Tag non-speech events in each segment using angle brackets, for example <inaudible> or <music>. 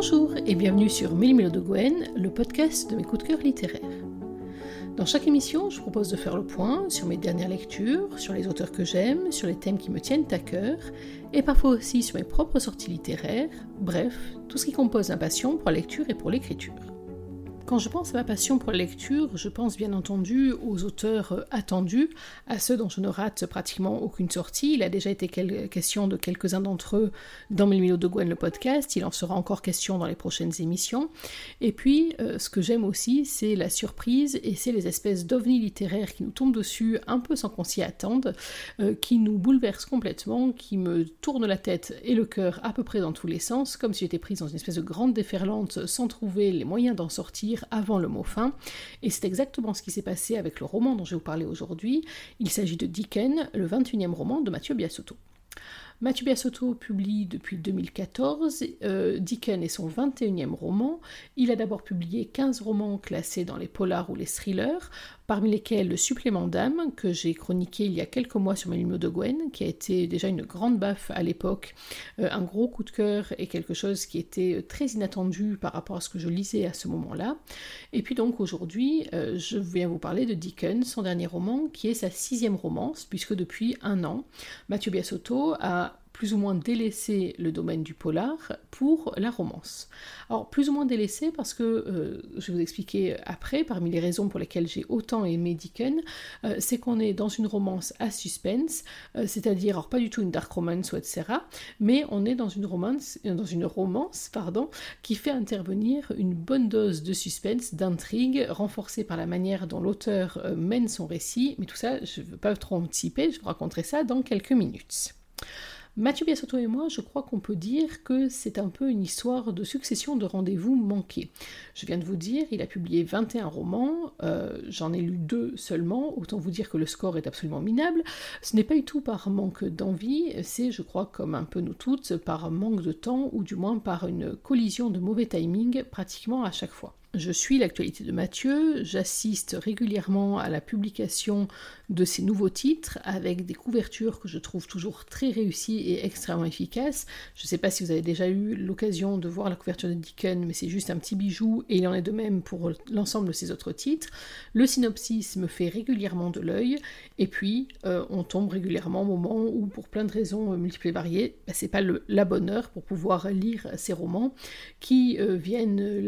Bonjour et bienvenue sur Mélimelo de Gwen, le podcast de mes coups de cœur littéraires. Dans chaque émission, je propose de faire le point sur mes dernières lectures, sur les auteurs que j'aime, sur les thèmes qui me tiennent à cœur, et parfois aussi sur mes propres sorties littéraires, bref, tout ce qui compose ma passion pour la lecture et pour l'écriture. Quand je pense à ma passion pour la lecture, je pense bien entendu aux auteurs euh, attendus, à ceux dont je ne rate pratiquement aucune sortie. Il a déjà été question de quelques-uns d'entre eux dans Mélimilo de Gwen le podcast, il en sera encore question dans les prochaines émissions. Et puis, euh, ce que j'aime aussi, c'est la surprise et c'est les espèces d'ovnis littéraires qui nous tombent dessus un peu sans qu'on s'y attende, euh, qui nous bouleversent complètement, qui me tournent la tête et le cœur à peu près dans tous les sens, comme si j'étais prise dans une espèce de grande déferlante sans trouver les moyens d'en sortir avant le mot fin. Et c'est exactement ce qui s'est passé avec le roman dont je vais vous parler aujourd'hui. Il s'agit de Dickens, le 21e roman de Mathieu Biasotto. Mathieu Biasotto publie depuis 2014 euh, est son 21e roman. Il a d'abord publié 15 romans classés dans les polars ou les thrillers, parmi lesquels le supplément d'âme que j'ai chroniqué il y a quelques mois sur mes de Gwen, qui a été déjà une grande baffe à l'époque, euh, un gros coup de cœur et quelque chose qui était euh, très inattendu par rapport à ce que je lisais à ce moment-là. Et puis donc aujourd'hui, je viens vous parler de Dickens, son dernier roman, qui est sa sixième romance, puisque depuis un an, Mathieu Biasotto a plus ou moins délaissé le domaine du polar pour la romance. Alors plus ou moins délaissé parce que, euh, je vais vous expliquer après, parmi les raisons pour lesquelles j'ai autant aimé Dickens, euh, c'est qu'on est dans une romance à suspense, euh, c'est-à-dire, alors pas du tout une dark romance ou etc., mais on est dans une romance, dans une romance pardon, qui fait intervenir une bonne dose de suspense, d'intrigue, renforcée par la manière dont l'auteur mène son récit, mais tout ça, je ne veux pas trop anticiper, je vous raconterai ça dans quelques minutes. Mathieu Biasotto et moi, je crois qu'on peut dire que c'est un peu une histoire de succession de rendez-vous manqués. Je viens de vous dire, il a publié 21 romans, euh, j'en ai lu deux seulement, autant vous dire que le score est absolument minable. Ce n'est pas du tout par manque d'envie, c'est, je crois, comme un peu nous toutes, par manque de temps, ou du moins par une collision de mauvais timing pratiquement à chaque fois. Je suis l'actualité de Mathieu, j'assiste régulièrement à la publication de ses nouveaux titres avec des couvertures que je trouve toujours très réussies et extrêmement efficaces. Je ne sais pas si vous avez déjà eu l'occasion de voir la couverture de Dickens, mais c'est juste un petit bijou et il en est de même pour l'ensemble de ses autres titres. Le synopsis me fait régulièrement de l'œil et puis euh, on tombe régulièrement au moment où, pour plein de raisons multiples et variées, bah, c'est pas la bonne heure pour pouvoir lire ces romans qui euh, viennent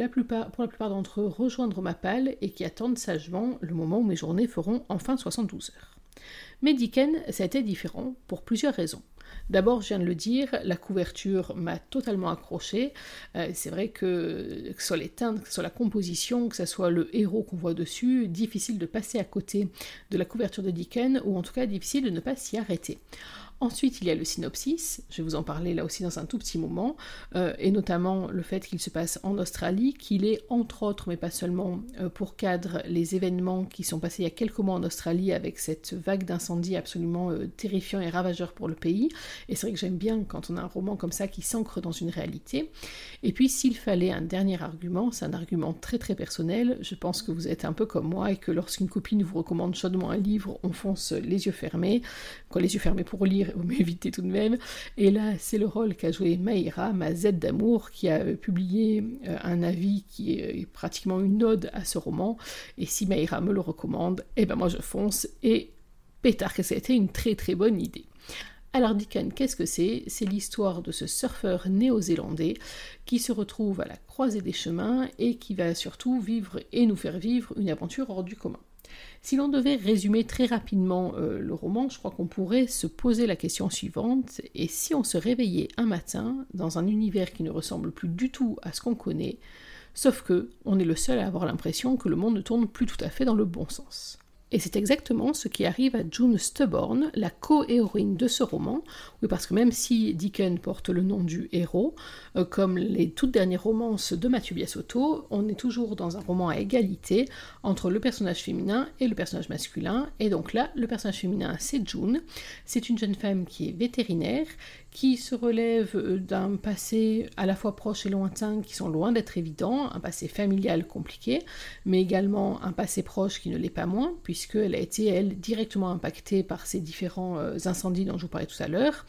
pour la plupart d'entre eux rejoindre ma palle et qui attendent sagement le moment où mes journées feront enfin 72 heures. Mais a été différent pour plusieurs raisons. D'abord, je viens de le dire, la couverture m'a totalement accroché. Euh, c'est vrai que, que ce soit les teintes, que ce soit la composition, que ce soit le héros qu'on voit dessus, difficile de passer à côté de la couverture de Dickens, ou en tout cas difficile de ne pas s'y arrêter. Ensuite, il y a le synopsis, je vais vous en parler là aussi dans un tout petit moment, euh, et notamment le fait qu'il se passe en Australie, qu'il est entre autres, mais pas seulement, euh, pour cadre les événements qui sont passés il y a quelques mois en Australie avec cette vague d'incendie absolument euh, terrifiant et ravageur pour le pays. Et c'est vrai que j'aime bien quand on a un roman comme ça qui s'ancre dans une réalité. Et puis, s'il fallait un dernier argument, c'est un argument très très personnel, je pense que vous êtes un peu comme moi et que lorsqu'une copine vous recommande chaudement un livre, on fonce les yeux fermés, quoi les yeux fermés pour lire <laughs> vous m'évitez tout de même. Et là, c'est le rôle qu'a joué Maïra, ma Z d'amour, qui a publié euh, un avis qui est pratiquement une ode à ce roman. Et si Maïra me le recommande, eh ben moi je fonce et pétard que ça a été une très très bonne idée. Alors Dickens, qu'est-ce que c'est? C'est l'histoire de ce surfeur néo-zélandais qui se retrouve à la croisée des chemins et qui va surtout vivre et nous faire vivre une aventure hors du commun. Si l'on devait résumer très rapidement euh, le roman, je crois qu'on pourrait se poser la question suivante, et si on se réveillait un matin dans un univers qui ne ressemble plus du tout à ce qu'on connaît, sauf que on est le seul à avoir l'impression que le monde ne tourne plus tout à fait dans le bon sens. Et c'est exactement ce qui arrive à June Stubborn, la co-héroïne de ce roman. Oui, parce que même si Dickens porte le nom du héros, euh, comme les toutes dernières romances de Mathieu Biasotto, on est toujours dans un roman à égalité entre le personnage féminin et le personnage masculin. Et donc là, le personnage féminin, c'est June. C'est une jeune femme qui est vétérinaire, qui se relève euh, d'un passé à la fois proche et lointain qui sont loin d'être évidents, un passé familial compliqué, mais également un passé proche qui ne l'est pas moins, puisque puisqu'elle a été, elle, directement impactée par ces différents euh, incendies dont je vous parlais tout à l'heure.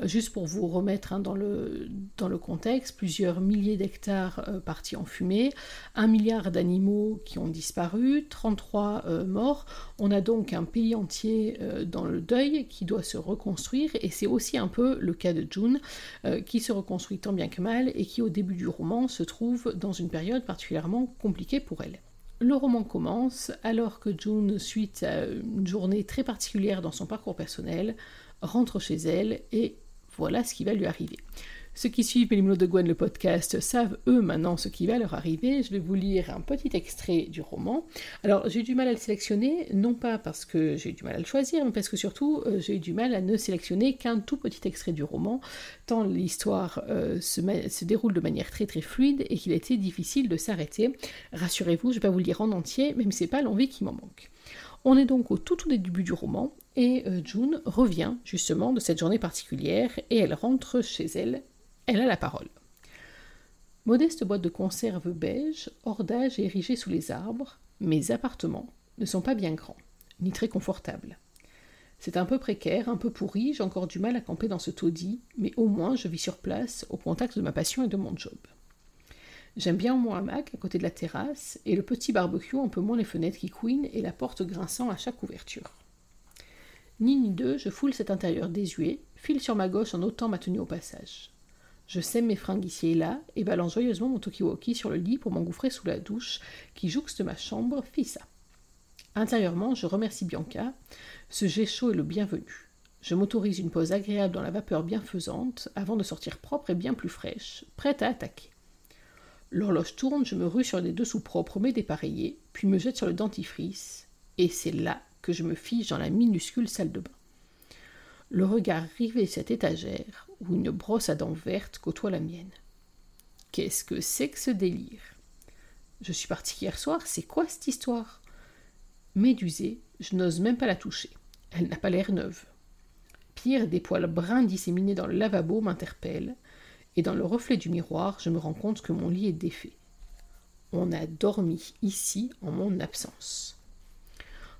Euh, juste pour vous remettre hein, dans, le, dans le contexte, plusieurs milliers d'hectares partis en fumée, un milliard d'animaux qui ont disparu, 33 morts. On a donc un pays entier dans le deuil qui doit se reconstruire, et c'est aussi un peu le cas de June, qui se reconstruit tant bien que mal, et qui au début du roman se trouve dans une période particulièrement compliquée pour elle. Le roman commence alors que June, suite à une journée très particulière dans son parcours personnel, rentre chez elle et voilà ce qui va lui arriver. Ceux qui suivent Mélimolo de Gwen, le podcast, savent eux maintenant ce qui va leur arriver. Je vais vous lire un petit extrait du roman. Alors, j'ai eu du mal à le sélectionner, non pas parce que j'ai eu du mal à le choisir, mais parce que surtout, euh, j'ai eu du mal à ne sélectionner qu'un tout petit extrait du roman, tant l'histoire euh, se, se, déroule de manière très très fluide et qu'il a été difficile de s'arrêter. Rassurez-vous, je vais pas vous le lire en entier, même si c'est pas l'envie qui m'en manque. On est donc au tout, tout début du roman, et euh, June revient justement de cette journée particulière, et elle rentre chez elle elle a la parole. Modeste boîte de conserve beige, hors d'âge érigée sous les arbres, mes appartements ne sont pas bien grands, ni très confortables. C'est un peu précaire, un peu pourri, j'ai encore du mal à camper dans ce taudis, mais au moins je vis sur place, au contact de ma passion et de mon job. J'aime bien mon hamac à côté de la terrasse, et le petit barbecue un peu moins les fenêtres qui couinent et la porte grinçant à chaque ouverture. Ni ni deux, je foule cet intérieur désuet, file sur ma gauche en ôtant ma tenue au passage. Je sème mes fringues ici et là et balance joyeusement mon Tokiwoki sur le lit pour m'engouffrer sous la douche qui jouxte ma chambre Fissa. Intérieurement, je remercie Bianca. Ce jet chaud est le bienvenu. Je m'autorise une pause agréable dans la vapeur bienfaisante avant de sortir propre et bien plus fraîche, prête à attaquer. L'horloge tourne, je me rue sur des dessous propres mais dépareillés, puis me jette sur le dentifrice, et c'est là que je me fige dans la minuscule salle de bain le regard rivé cette étagère où une brosse à dents vertes côtoie la mienne. Qu'est-ce que c'est que ce délire? Je suis partie hier soir, c'est quoi cette histoire? Médusée, je n'ose même pas la toucher. Elle n'a pas l'air neuve. Pire, des poils bruns disséminés dans le lavabo m'interpellent, et dans le reflet du miroir, je me rends compte que mon lit est défait. On a dormi ici en mon absence.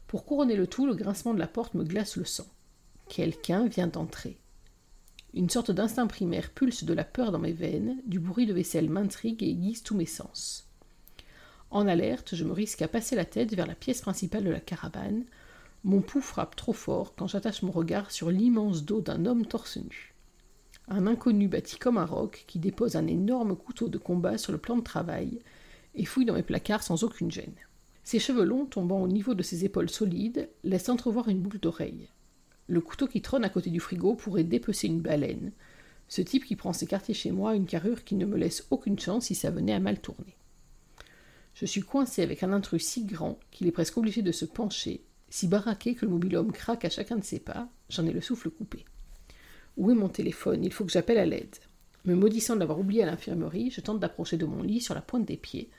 Pour couronner le tout, le grincement de la porte me glace le sang. Quelqu'un vient d'entrer. Une sorte d'instinct primaire pulse de la peur dans mes veines, du bruit de vaisselle m'intrigue et aiguise tous mes sens. En alerte, je me risque à passer la tête vers la pièce principale de la caravane. Mon pouls frappe trop fort quand j'attache mon regard sur l'immense dos d'un homme torse nu. Un inconnu bâti comme un roc qui dépose un énorme couteau de combat sur le plan de travail et fouille dans mes placards sans aucune gêne. Ses cheveux longs tombant au niveau de ses épaules solides laissent entrevoir une boucle d'oreille. Le couteau qui trône à côté du frigo pourrait dépecer une baleine. Ce type qui prend ses quartiers chez moi a une carrure qui ne me laisse aucune chance si ça venait à mal tourner. Je suis coincé avec un intrus si grand qu'il est presque obligé de se pencher, si baraqué que le mobilhomme craque à chacun de ses pas, j'en ai le souffle coupé. Où est mon téléphone? Il faut que j'appelle à l'aide. Me maudissant de l'avoir oublié à l'infirmerie, je tente d'approcher de mon lit sur la pointe des pieds,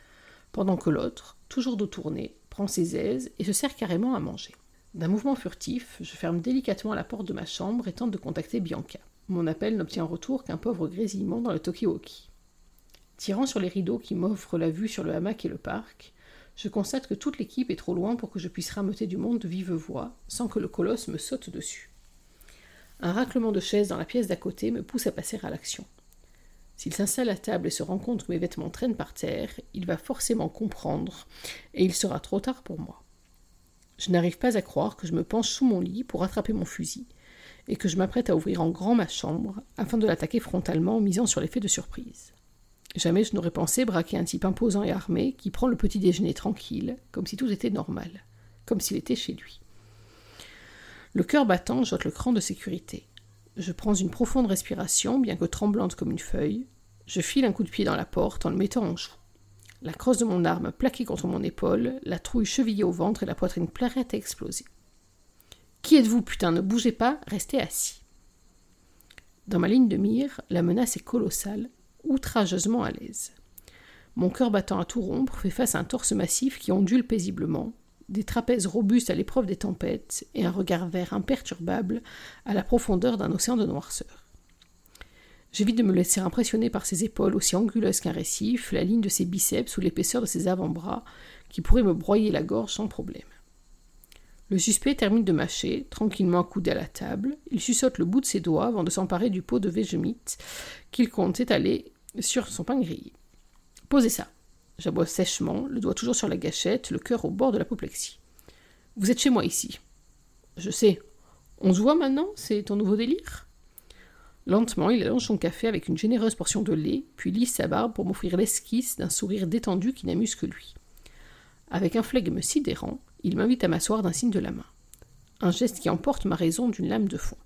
pendant que l'autre, toujours dos tourné, prend ses aises et se sert carrément à manger. D'un mouvement furtif, je ferme délicatement la porte de ma chambre et tente de contacter Bianca. Mon appel n'obtient en retour qu'un pauvre grésillement dans le Tokioki. Tirant sur les rideaux qui m'offrent la vue sur le hamac et le parc, je constate que toute l'équipe est trop loin pour que je puisse rameuter du monde de vive voix, sans que le colosse me saute dessus. Un raclement de chaise dans la pièce d'à côté me pousse à passer à l'action. S'il s'installe à table et se rend compte que mes vêtements traînent par terre, il va forcément comprendre, et il sera trop tard pour moi. Je n'arrive pas à croire que je me penche sous mon lit pour attraper mon fusil, et que je m'apprête à ouvrir en grand ma chambre afin de l'attaquer frontalement en misant sur l'effet de surprise. Jamais je n'aurais pensé braquer un type imposant et armé qui prend le petit déjeuner tranquille, comme si tout était normal, comme s'il était chez lui. Le cœur battant, j'ôte le cran de sécurité. Je prends une profonde respiration, bien que tremblante comme une feuille. Je file un coup de pied dans la porte en le mettant en joue la crosse de mon arme plaquée contre mon épaule, la trouille chevillée au ventre et la poitrine prête à exploser. Qui êtes-vous, putain, ne bougez pas, restez assis. Dans ma ligne de mire, la menace est colossale, outrageusement à l'aise. Mon cœur battant à tout rompre fait face à un torse massif qui ondule paisiblement, des trapèzes robustes à l'épreuve des tempêtes et un regard vert imperturbable à la profondeur d'un océan de noirceur. J'évite de me laisser impressionner par ses épaules aussi anguleuses qu'un récif, la ligne de ses biceps ou l'épaisseur de ses avant-bras, qui pourraient me broyer la gorge sans problème. Le suspect termine de mâcher, tranquillement accoudé à la table. Il suçote le bout de ses doigts avant de s'emparer du pot de Végémite qu'il compte étaler sur son pain grillé. Posez ça. J'aboie sèchement, le doigt toujours sur la gâchette, le cœur au bord de l'apoplexie. Vous êtes chez moi ici. Je sais. On se voit maintenant? C'est ton nouveau délire? Lentement, il allonge son café avec une généreuse portion de lait, puis lisse sa barbe pour m'offrir l'esquisse d'un sourire détendu qui n'amuse que lui. Avec un flegme sidérant, il m'invite à m'asseoir d'un signe de la main. Un geste qui emporte ma raison d'une lame de fond.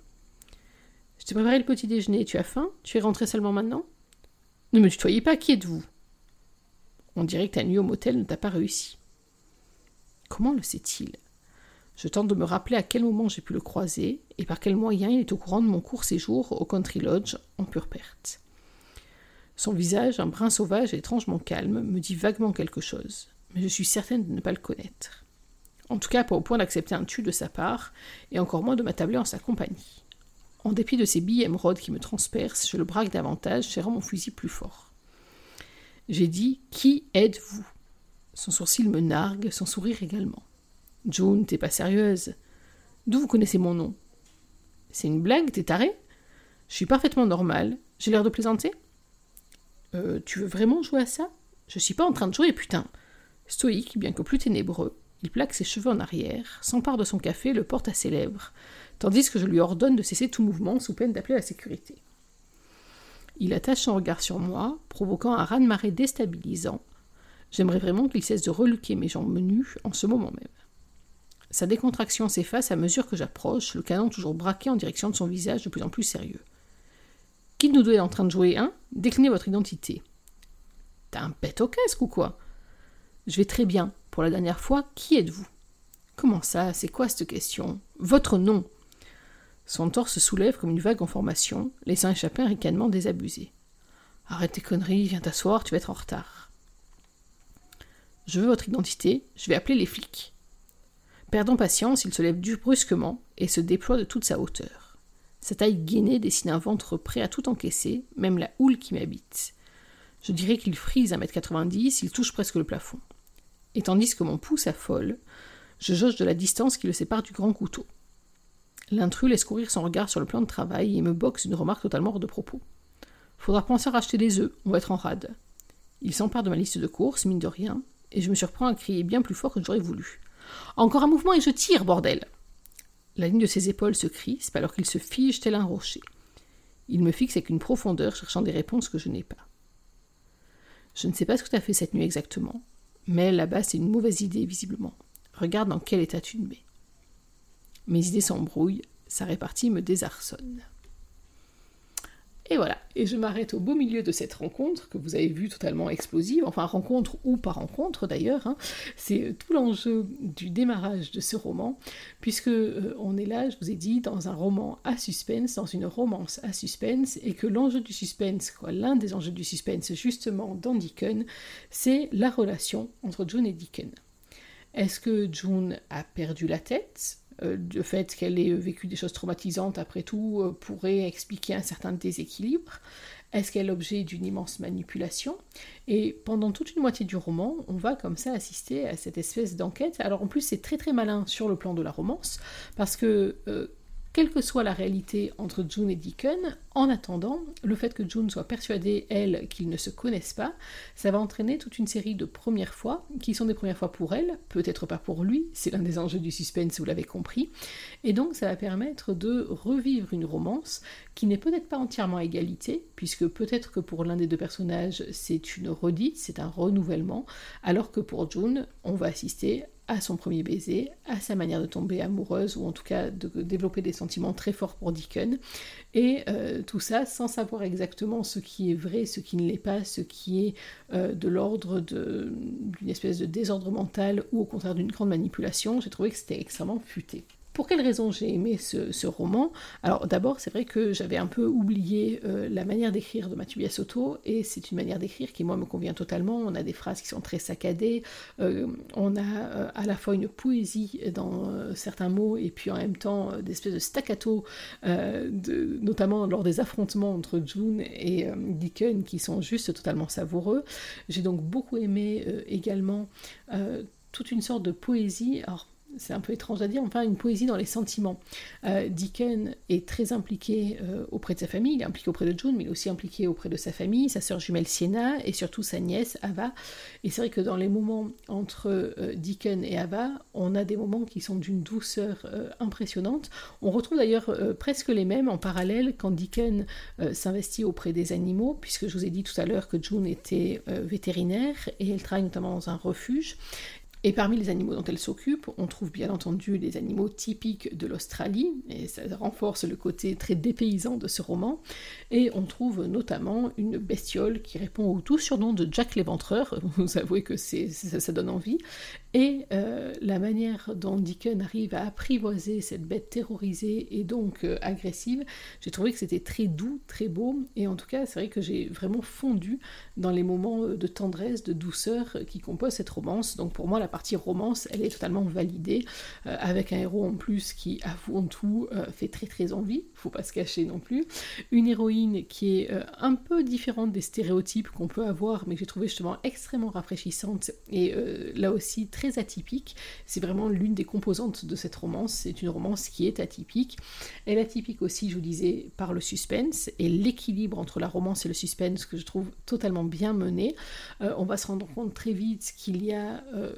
Je t'ai préparé le petit déjeuner, tu as faim? Tu es rentré seulement maintenant? Ne me tutoyez pas, qui êtes-vous? On dirait que ta nuit au motel ne t'a pas réussi. Comment le sait-il? Je tente de me rappeler à quel moment j'ai pu le croiser et par quel moyen il est au courant de mon court séjour au Country Lodge en pure perte. Son visage, un brin sauvage et étrangement calme, me dit vaguement quelque chose, mais je suis certaine de ne pas le connaître. En tout cas, pas au point d'accepter un tu de sa part, et encore moins de m'attabler en sa compagnie. En dépit de ces billes émeraudes qui me transpercent, je le braque davantage, serrant mon fusil plus fort. J'ai dit Qui êtes-vous? Son sourcil me nargue, son sourire également. June, t'es pas sérieuse. D'où vous connaissez mon nom? C'est une blague, t'es taré Je suis parfaitement normale. J'ai l'air de plaisanter? Euh, Tu veux vraiment jouer à ça? Je suis pas en train de jouer, putain. Stoïque, bien que plus ténébreux, il plaque ses cheveux en arrière, s'empare de son café le porte à ses lèvres, tandis que je lui ordonne de cesser tout mouvement sous peine d'appeler la sécurité. Il attache son regard sur moi, provoquant un raz-de-marée déstabilisant. J'aimerais vraiment qu'il cesse de reluquer mes jambes nues en ce moment même. Sa décontraction s'efface à mesure que j'approche, le canon toujours braqué en direction de son visage de plus en plus sérieux. Qui nous est en train de jouer, hein Déclinez votre identité. T'as un pet au casque ou quoi? Je vais très bien, pour la dernière fois, qui êtes-vous? Comment ça? C'est quoi cette question? Votre nom Son torse se soulève comme une vague en formation, laissant échapper un ricanement désabusé. Arrête tes conneries, viens t'asseoir, tu vas être en retard. Je veux votre identité, je vais appeler les flics. Perdant patience, il se lève brusquement et se déploie de toute sa hauteur. Sa taille gainée dessine un ventre prêt à tout encaisser, même la houle qui m'habite. Je dirais qu'il frise mètre quatre-vingt-dix, il touche presque le plafond et tandis que mon pouce affole, je jauge de la distance qui le sépare du grand couteau. L'intrus laisse courir son regard sur le plan de travail et me boxe une remarque totalement hors de propos. Faudra penser à racheter des œufs, on va être en rade. Il s'empare de ma liste de courses, mine de rien, et je me surprends à crier bien plus fort que j'aurais voulu. Encore un mouvement et je tire, bordel La ligne de ses épaules se crispe alors qu'il se fige tel un rocher. Il me fixe avec une profondeur, cherchant des réponses que je n'ai pas. Je ne sais pas ce que tu as fait cette nuit exactement, mais là-bas, c'est une mauvaise idée, visiblement. Regarde dans quel état tu te mets. Mes idées s'embrouillent, sa répartie me désarçonne. Et voilà, et je m'arrête au beau milieu de cette rencontre que vous avez vue totalement explosive, enfin rencontre ou pas rencontre d'ailleurs. Hein. C'est tout l'enjeu du démarrage de ce roman, puisque euh, on est là, je vous ai dit, dans un roman à suspense, dans une romance à suspense, et que l'enjeu du suspense, quoi, l'un des enjeux du suspense justement dans Deacon, c'est la relation entre June et Deacon. Est-ce que June a perdu la tête? Euh, le fait qu'elle ait vécu des choses traumatisantes, après tout, euh, pourrait expliquer un certain déséquilibre. Est-ce qu'elle est l'objet d'une immense manipulation? Et pendant toute une moitié du roman, on va comme ça assister à cette espèce d'enquête. Alors en plus, c'est très très malin sur le plan de la romance, parce que euh, quelle que soit la réalité entre June et Deacon, en attendant, le fait que June soit persuadée, elle, qu'ils ne se connaissent pas, ça va entraîner toute une série de premières fois, qui sont des premières fois pour elle, peut-être pas pour lui, c'est l'un des enjeux du suspense, vous l'avez compris, et donc ça va permettre de revivre une romance qui n'est peut-être pas entièrement à égalité, puisque peut-être que pour l'un des deux personnages, c'est une redite, c'est un renouvellement, alors que pour June, on va assister à son premier baiser, à sa manière de tomber amoureuse, ou en tout cas de développer des sentiments très forts pour Deacon, et euh, tout ça sans savoir exactement ce qui est vrai, ce qui ne l'est pas, ce qui est euh, de l'ordre d'une espèce de désordre mental, ou au contraire d'une grande manipulation, j'ai trouvé que c'était extrêmement futé. Pour quelles raisons j'ai aimé ce, roman? Alors d'abord, c'est vrai que j'avais un peu oublié euh, la manière d'écrire de Mathieu Biasotto, et c'est une manière d'écrire qui, moi, me convient totalement. On a des phrases qui sont très saccadées, euh, on a euh, à la fois une poésie dans certains mots, et puis en même temps des espèces de staccato, notamment lors des affrontements entre June et Deacon, qui sont juste totalement savoureux. J'ai donc beaucoup aimé également toute une sorte de poésie. C'est un peu étrange à dire, enfin une poésie dans les sentiments. Euh, Deacon est très impliqué euh, auprès de sa famille, il est impliqué auprès de June, mais il est aussi impliqué auprès de sa famille, sa sœur jumelle Sienna et surtout sa nièce Ava. Et c'est vrai que dans les moments entre euh, et Ava, on a des moments qui sont d'une douceur euh, impressionnante. On retrouve d'ailleurs presque les mêmes en parallèle quand Deacon s'investit auprès des animaux, puisque je vous ai dit tout à l'heure que June était vétérinaire et elle travaille notamment dans un refuge. Et parmi les animaux dont elle s'occupe, on trouve bien entendu les animaux typiques de l'Australie, et ça renforce le côté très dépaysant de ce roman. Et on trouve notamment une bestiole qui répond au tout surnom de Jack l'éventreur, <laughs> vous avouez que ça, donne envie, et euh, la manière dont Deacon arrive à apprivoiser cette bête terrorisée et donc euh, agressive, j'ai trouvé que c'était très doux, très beau, et en tout cas c'est vrai que j'ai vraiment fondu dans les moments euh, de tendresse, de douceur qui composent cette romance. Donc pour moi la partie romance, elle est totalement validée, avec un héros en plus qui, avouons tout, fait très très envie, faut pas se cacher non plus. Une héroïne qui est un peu différente des stéréotypes qu'on peut avoir, mais que j'ai trouvé justement extrêmement rafraîchissante, et là aussi très atypique. C'est vraiment l'une des composantes de cette romance. C'est une romance qui est atypique. Elle est atypique aussi, je vous disais, par le suspense et l'équilibre entre la romance et le suspense que je trouve totalement bien mené. Euh, on va se rendre compte très vite qu'il y a euh,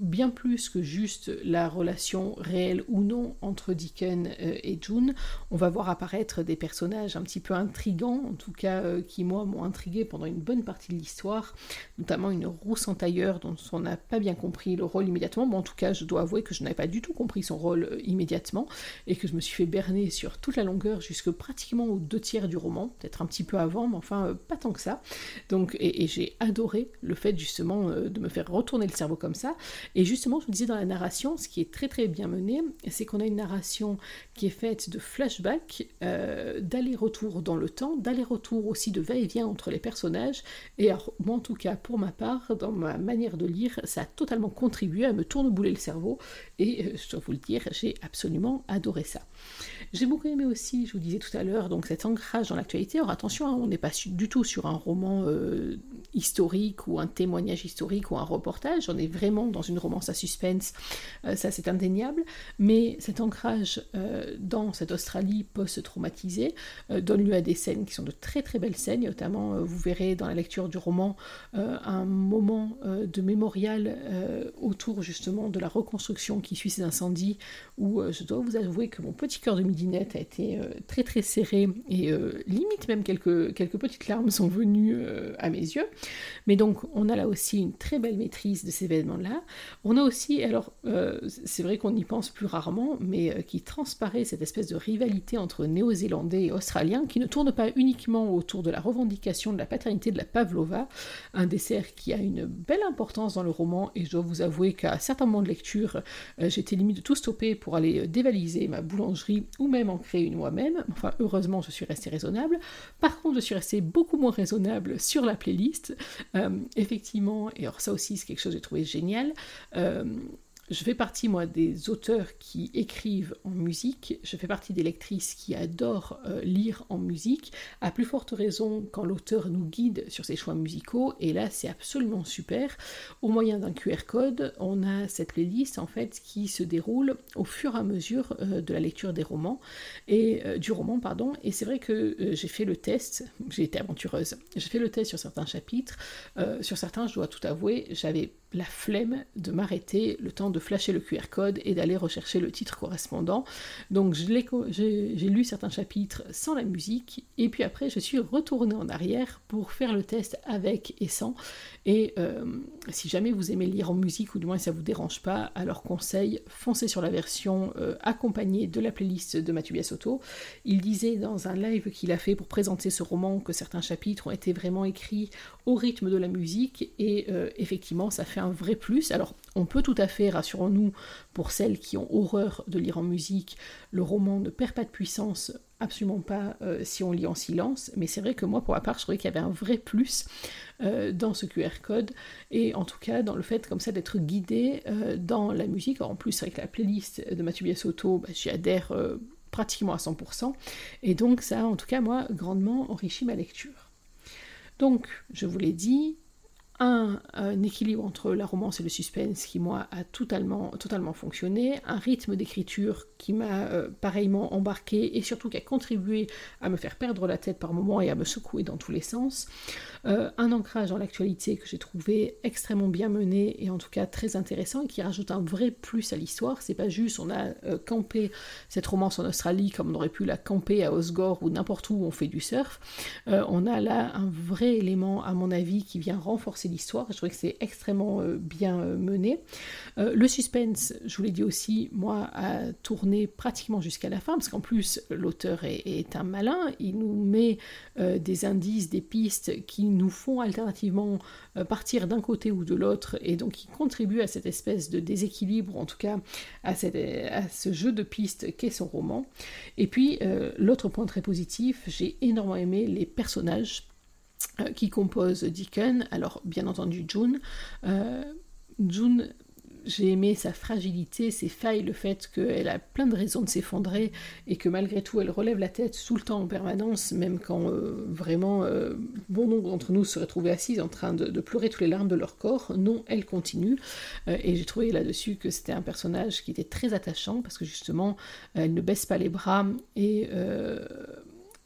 bien plus que juste la relation réelle ou non entre Deacon euh, et June. On va voir apparaître des personnages un petit peu intrigants, en tout cas euh, qui moi m'ont intrigué pendant une bonne partie de l'histoire, notamment une rousse en tailleur dont on n'a pas bien compris le rôle immédiatement, mais en tout cas je dois avouer que je n'avais pas du tout compris son rôle euh, immédiatement et que je me suis fait berner sur toute la longueur jusque pratiquement aux deux tiers du roman, peut-être un petit peu avant, mais enfin pas tant que ça. Donc et j'ai adoré le fait justement de me faire retourner le cerveau comme ça. Et justement, je vous disais dans la narration, ce qui est très très bien mené, c'est qu'on a une narration qui est faite de flashbacks, euh, d'aller-retour dans le temps, d'aller-retour aussi de va-et-vient entre les personnages. Et moi, en tout cas, pour ma part, dans ma manière de lire, ça a totalement contribué à me tournebouler le cerveau. Et euh, je dois vous le dire, j'ai absolument adoré ça. J'ai beaucoup aimé aussi, je vous disais tout à l'heure, donc cet ancrage dans l'actualité. Alors attention, hein, on n'est pas du tout sur un roman euh, historique ou un témoignage historique ou un reportage. On est vraiment dans une romance à suspense, euh, ça c'est indéniable. Mais cet ancrage euh, dans cette Australie post-traumatisée donne lieu à des scènes qui sont de très très belles scènes. Notamment, vous verrez dans la lecture du roman un moment de mémorial autour justement de la reconstruction qui suit ces incendies, où je dois vous avouer que mon petit cœur de midinette a été euh, très très serré et euh, limite même quelques, quelques petites larmes sont venues euh, à mes yeux. Mais donc on a là aussi une très belle maîtrise de ces événements-là. On a aussi, alors c'est vrai qu'on y pense plus rarement, mais qui transparaît cette espèce de rivalité entre néo-zélandais et australiens qui ne tourne pas uniquement autour de la revendication de la paternité de la pavlova, un dessert qui a une belle importance dans le roman et je dois vous avouer qu'à certains moments de lecture, j'étais limite de tout stopper pour aller dévaliser ma boulangerie ou même en créer une moi-même. Enfin, heureusement, je suis restée raisonnable. Par contre, je suis restée beaucoup moins raisonnable sur la playlist. Euh, effectivement, et alors ça aussi, c'est quelque chose que j'ai trouvé génial. Euh, je fais partie, moi, des auteurs qui écrivent en musique. Je fais partie des lectrices qui adorent euh, lire en musique, à plus forte raison quand l'auteur nous guide sur ses choix musicaux. Et là, c'est absolument super. Au moyen d'un QR code, on a cette playlist, en fait, qui se déroule au fur et à mesure euh, de la lecture des romans, et du roman, pardon. Et c'est vrai que j'ai fait le test, j'ai été aventureuse, j'ai fait le test sur certains chapitres. sur certains, je dois tout avouer, j'avais la flemme de m'arrêter le temps de flasher le QR code et d'aller rechercher le titre correspondant. Donc j'ai lu certains chapitres sans la musique et puis après je suis retournée en arrière pour faire le test avec et sans. Et euh, si jamais vous aimez lire en musique ou du moins ça vous dérange pas, alors conseil, foncez sur la version euh, accompagnée de la playlist de Mathieu Biasotto. Il disait dans un live qu'il a fait pour présenter ce roman que certains chapitres ont été vraiment écrits au rythme de la musique et euh, effectivement ça fait un vrai plus. Alors on peut tout à fait, rassurons-nous, pour celles qui ont horreur de lire en musique, le roman ne perd pas de puissance, absolument pas euh, si on lit en silence, mais c'est vrai que moi pour ma part je trouvais qu'il y avait un vrai plus euh, dans ce QR code et en tout cas dans le fait comme ça d'être guidé dans la musique. en plus avec la playlist de Mathieu Biasotto, bah, j'y adhère pratiquement à 100% et donc ça en tout cas moi grandement enrichi ma lecture. Donc, je vous l'ai dit, un, équilibre entre la romance et le suspense qui, moi, a totalement, totalement fonctionné, un rythme d'écriture qui m'a euh, pareillement embarqué et surtout qui a contribué à me faire perdre la tête par moments et à me secouer dans tous les sens, euh, un ancrage dans l'actualité que j'ai trouvé extrêmement bien mené et en tout cas très intéressant et qui rajoute un vrai plus à l'histoire. C'est pas juste on a euh, campé cette romance en Australie comme on aurait pu la camper à Osgore ou n'importe où on fait du surf. on a là un vrai élément, à mon avis, qui vient renforcer l'histoire. Je trouvais que c'est extrêmement bien mené. le suspense, je vous l'ai dit aussi, moi, a tourné pratiquement jusqu'à la fin, parce qu'en plus, l'auteur est, un malin, il nous met euh, des indices, des pistes qui nous font alternativement euh, partir d'un côté ou de l'autre, et donc qui contribuent à cette espèce de déséquilibre, en tout cas à, ce jeu de pistes qu'est son roman. Et puis, euh, l'autre point très positif, j'ai énormément aimé les personnages qui composent Deacon. Alors, bien entendu, June. June j'ai aimé sa fragilité, ses failles, le fait qu'elle a plein de raisons de s'effondrer et que malgré tout elle relève la tête tout le temps en permanence, même quand euh, vraiment euh, bon nombre d'entre nous seraient trouvés assises en train de, pleurer toutes les larmes de leur corps. Non, elle continue. Euh, et j'ai trouvé là-dessus que c'était un personnage qui était très attachant parce que justement elle ne baisse pas les bras et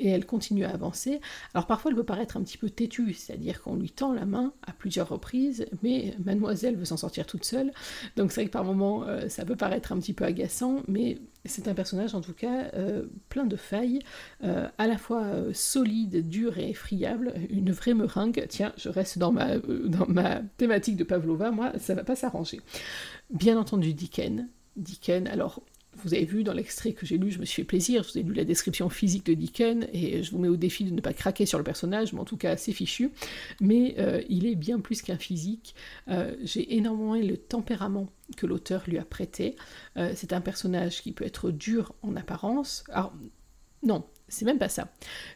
et elle continue à avancer. Alors parfois elle peut paraître un petit peu têtue, c'est-à-dire qu'on lui tend la main à plusieurs reprises, mais mademoiselle veut s'en sortir toute seule. Donc c'est vrai que par moments euh, ça peut paraître un petit peu agaçant, mais c'est un personnage en tout cas euh, plein de failles, euh, à la fois solide, dur et effriable, une vraie meringue. Tiens, je reste dans ma, thématique de Pavlova, moi ça va pas s'arranger. Bien entendu Dicken. Dicken, alors vous avez vu dans l'extrait que j'ai lu, je me suis fait plaisir, je vous ai lu la description physique de Deacon, et je vous mets au défi de ne pas craquer sur le personnage, mais en tout cas c'est fichu. Mais euh, il est bien plus qu'un physique. Euh, j'ai énormément aimé le tempérament que l'auteur lui a prêté. Euh, c'est un personnage qui peut être dur en apparence. Non, c'est même pas ça.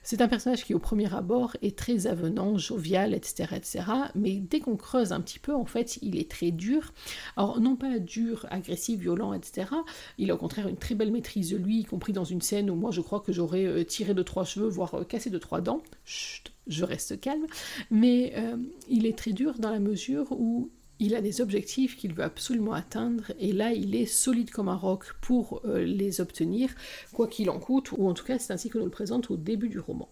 C'est un personnage qui, au premier abord, est très avenant, jovial, etc., etc. Mais dès qu'on creuse un petit peu, en fait, il est très dur. Alors, non pas dur, agressif, violent, etc. Il a au contraire une très belle maîtrise de lui, y compris dans une scène où moi, je crois que j'aurais euh, tiré de trois cheveux, voire euh, cassé de trois dents. Chut, je reste calme. Mais euh, il est très dur dans la mesure où il a des objectifs qu'il veut absolument atteindre et là il est solide comme un roc pour euh, les obtenir, quoi qu'il en coûte, ou en tout cas c'est ainsi que nous le présente au début du roman.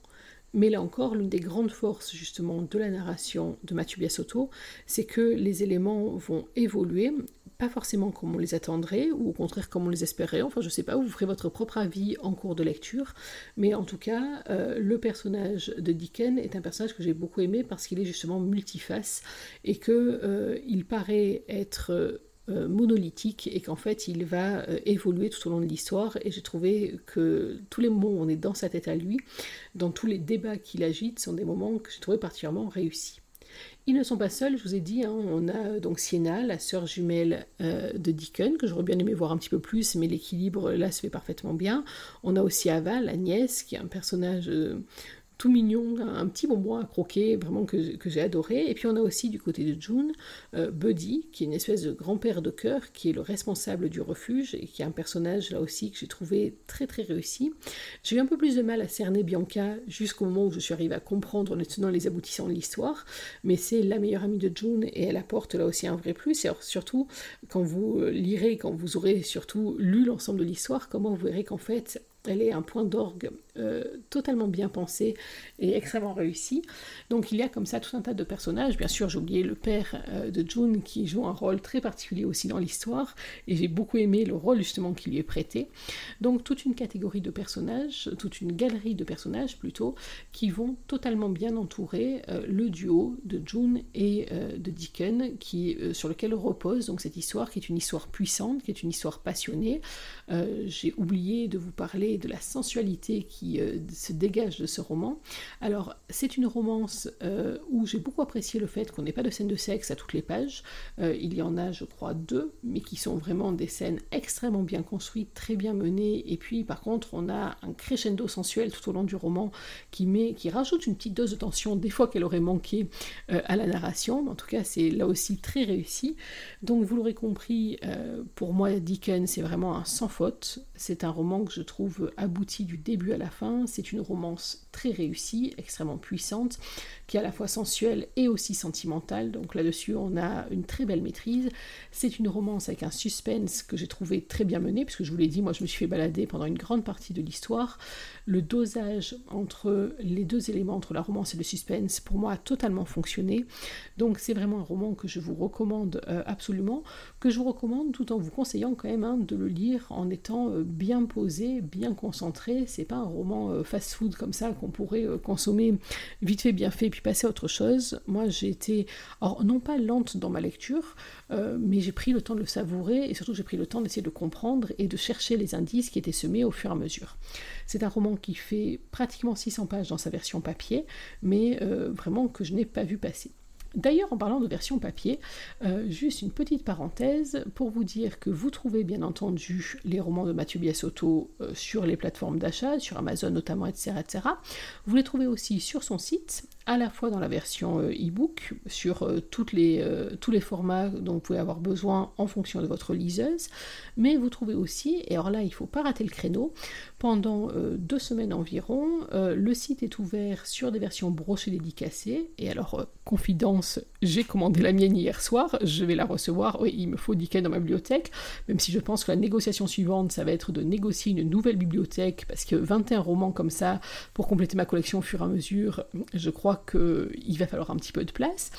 Mais là encore, l'une des grandes forces justement de la narration de Mathieu Biasotto, c'est que les éléments vont évoluer pas forcément comme on les attendrait, ou au contraire comme on les espérait, enfin je sais pas, vous ferez votre propre avis en cours de lecture, mais en tout cas, euh, le personnage de Dickens est un personnage que j'ai beaucoup aimé parce qu'il est justement multiface, et que euh, paraît être euh, monolithique et qu'en fait il va évoluer tout au long de l'histoire. Et j'ai trouvé que tous les moments où on est dans sa tête à lui, dans tous les débats qu'il agite, sont des moments que j'ai trouvé particulièrement réussis. Ils ne sont pas seuls, je vous ai dit, hein, on a euh, donc Sienna, la sœur jumelle euh, de Deacon, que j'aurais bien aimé voir un petit peu plus, mais l'équilibre là se fait parfaitement bien. On a aussi Ava, la nièce, qui est un personnage euh, tout mignon, un petit bonbon à croquer, vraiment que, j'ai adoré. Et puis on a aussi du côté de June, euh, Buddy, qui est une espèce de grand-père de cœur, qui est le responsable du refuge, et qui est un personnage là aussi que j'ai trouvé très très réussi. J'ai eu un peu plus de mal à cerner Bianca jusqu'au moment où je suis arrivée à comprendre les les aboutissants de l'histoire, mais c'est la meilleure amie de June, et elle apporte là aussi un vrai plus, et surtout quand vous euh, lirez, quand vous aurez surtout lu l'ensemble de l'histoire, comment vous verrez qu'en fait elle est un point d'orgue euh, totalement bien pensé et extrêmement réussi. Donc il y a comme ça tout un tas de personnages. Bien sûr, j'ai oublié le père euh, de June qui joue un rôle très particulier aussi dans l'histoire et j'ai beaucoup aimé le rôle justement qui lui est prêté. Donc toute une catégorie de personnages, toute une galerie de personnages plutôt, qui vont totalement bien entourer euh, le duo de June et de Deacon sur lequel repose donc cette histoire qui est une histoire puissante, qui est une histoire passionnée. j'ai oublié de vous parler de la sensualité qui euh, se dégage de ce roman. Alors, c'est une romance euh, où j'ai beaucoup apprécié le fait qu'on n'ait pas de scènes de sexe à toutes les pages. Euh, il y en a, je crois, deux, mais qui sont vraiment des scènes extrêmement bien construites, très bien menées. Et puis, par contre, on a un crescendo sensuel tout au long du roman qui, met, qui rajoute une petite dose de tension, des fois qu'elle aurait manqué à la narration. en tout cas, c'est là aussi très réussi. Donc, vous l'aurez compris, pour moi, Dickens, c'est vraiment un sans faute. C'est un roman que je trouve abouti du début à la fin. C'est une romance très réussie, extrêmement puissante, qui est à la fois sensuelle et aussi sentimentale. Donc là-dessus, on a une très belle maîtrise. C'est une romance avec un suspense que j'ai trouvé très bien mené, puisque je vous l'ai dit, moi je me suis fait balader pendant une grande partie de l'histoire. Le dosage entre les deux éléments, entre la romance et le suspense, pour moi a totalement fonctionné. Donc c'est vraiment un roman que je vous recommande euh, absolument, que je vous recommande tout en vous conseillant quand même hein, de le lire en étant euh, bien posé, bien concentré. C'est pas un roman euh, fast-food comme ça qu'on pourrait consommer vite fait, bien fait, puis passer à autre chose. Moi j'ai été, non pas lente dans ma lecture, mais j'ai pris le temps de le savourer et surtout j'ai pris le temps d'essayer de comprendre et de chercher les indices qui étaient semés au fur et à mesure. C'est un roman qui fait pratiquement 600 pages dans sa version papier, mais euh, vraiment que je n'ai pas vu passer. D'ailleurs, en parlant de version papier, euh, juste une petite parenthèse pour vous dire que vous trouvez bien entendu les romans de Mathieu Biasotto euh, sur les plateformes d'achat, sur Amazon notamment, etc., etc. Vous les trouvez aussi sur son site à la fois dans la version euh, e-book, sur tous les formats dont vous pouvez avoir besoin en fonction de votre liseuse, mais vous trouvez aussi, et alors là il ne faut pas rater le créneau, pendant deux semaines environ, le site est ouvert sur des versions brochées dédicacées, et alors confidence, j'ai commandé la mienne hier soir, je vais la recevoir, oui il me faut 10 dans ma bibliothèque, même si je pense que la négociation suivante ça va être de négocier une nouvelle bibliothèque, parce que 21 romans comme ça, pour compléter ma collection au fur et à mesure, je crois qu'il va falloir un petit peu de place.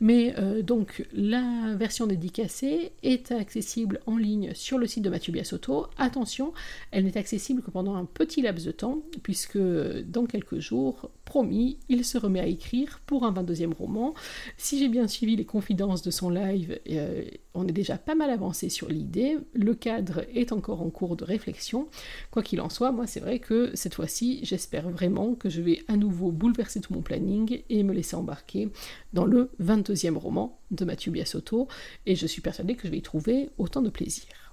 Mais euh, donc la version dédicacée est accessible en ligne sur le site de Mathieu Biasotto. Attention, elle n'est accessible que pendant un petit laps de temps, puisque dans quelques jours, promis, il se remet à écrire pour un 22e roman. Si j'ai bien suivi les confidences de son live, euh, on est déjà pas mal avancé sur l'idée. Le cadre est encore en cours de réflexion. Quoi qu'il en soit, moi c'est vrai que cette fois-ci, j'espère vraiment que je vais à nouveau bouleverser tout mon planning et me laisser embarquer dans le 22e roman de Mathieu Biasotto. Et je suis persuadée que je vais y trouver autant de plaisir.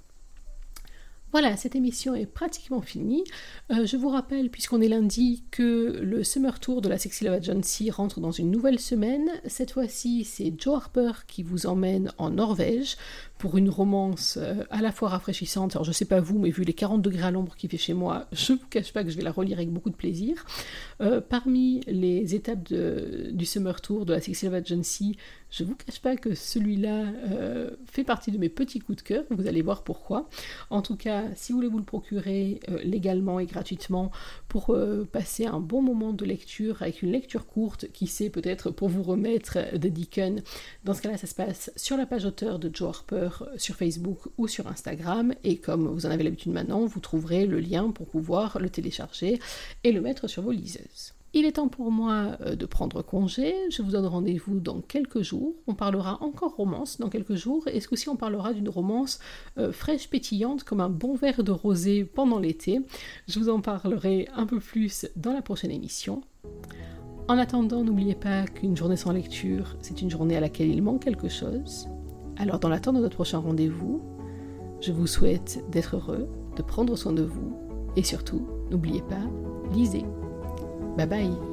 Voilà, cette émission est pratiquement finie. Euh, je vous rappelle, puisqu'on est lundi, que le Summer Tour de la Sexy Love Agency rentre dans une nouvelle semaine. Cette fois-ci, c'est Joe Harper qui vous emmène en Norvège pour une romance euh, à la fois rafraîchissante. Alors je sais pas vous, mais vu les 40 degrés à l'ombre qu'il fait chez moi, <laughs> je ne vous cache pas que je vais la relire avec beaucoup de plaisir. Euh, parmi les étapes du Summer Tour de la Sexy Love Agency, je vous cache pas que celui-là euh, fait partie de mes petits coups de cœur, vous allez voir pourquoi. En tout cas, si vous voulez vous le procurer légalement et gratuitement pour passer un bon moment de lecture avec une lecture courte, qui sait peut-être pour vous remettre de Deacon, dans ce cas-là, ça se passe sur la page auteur de Joe Harper sur Facebook ou sur Instagram. Et comme vous en avez l'habitude maintenant, vous trouverez le lien pour pouvoir le télécharger et le mettre sur vos liseuses. Il est temps pour moi euh, de prendre congé. Je vous donne rendez-vous dans quelques jours. On parlera encore romance dans quelques jours. Et ce coup-ci, on parlera d'une romance euh, fraîche, pétillante, comme un bon verre de rosé pendant l'été. Je vous en parlerai un peu plus dans la prochaine émission. En attendant, n'oubliez pas qu'une journée sans lecture, c'est une journée à laquelle il manque quelque chose. Alors, dans l'attente de notre prochain rendez-vous, je vous souhaite d'être heureux, de prendre soin de vous et surtout, n'oubliez pas, lisez. Bye bye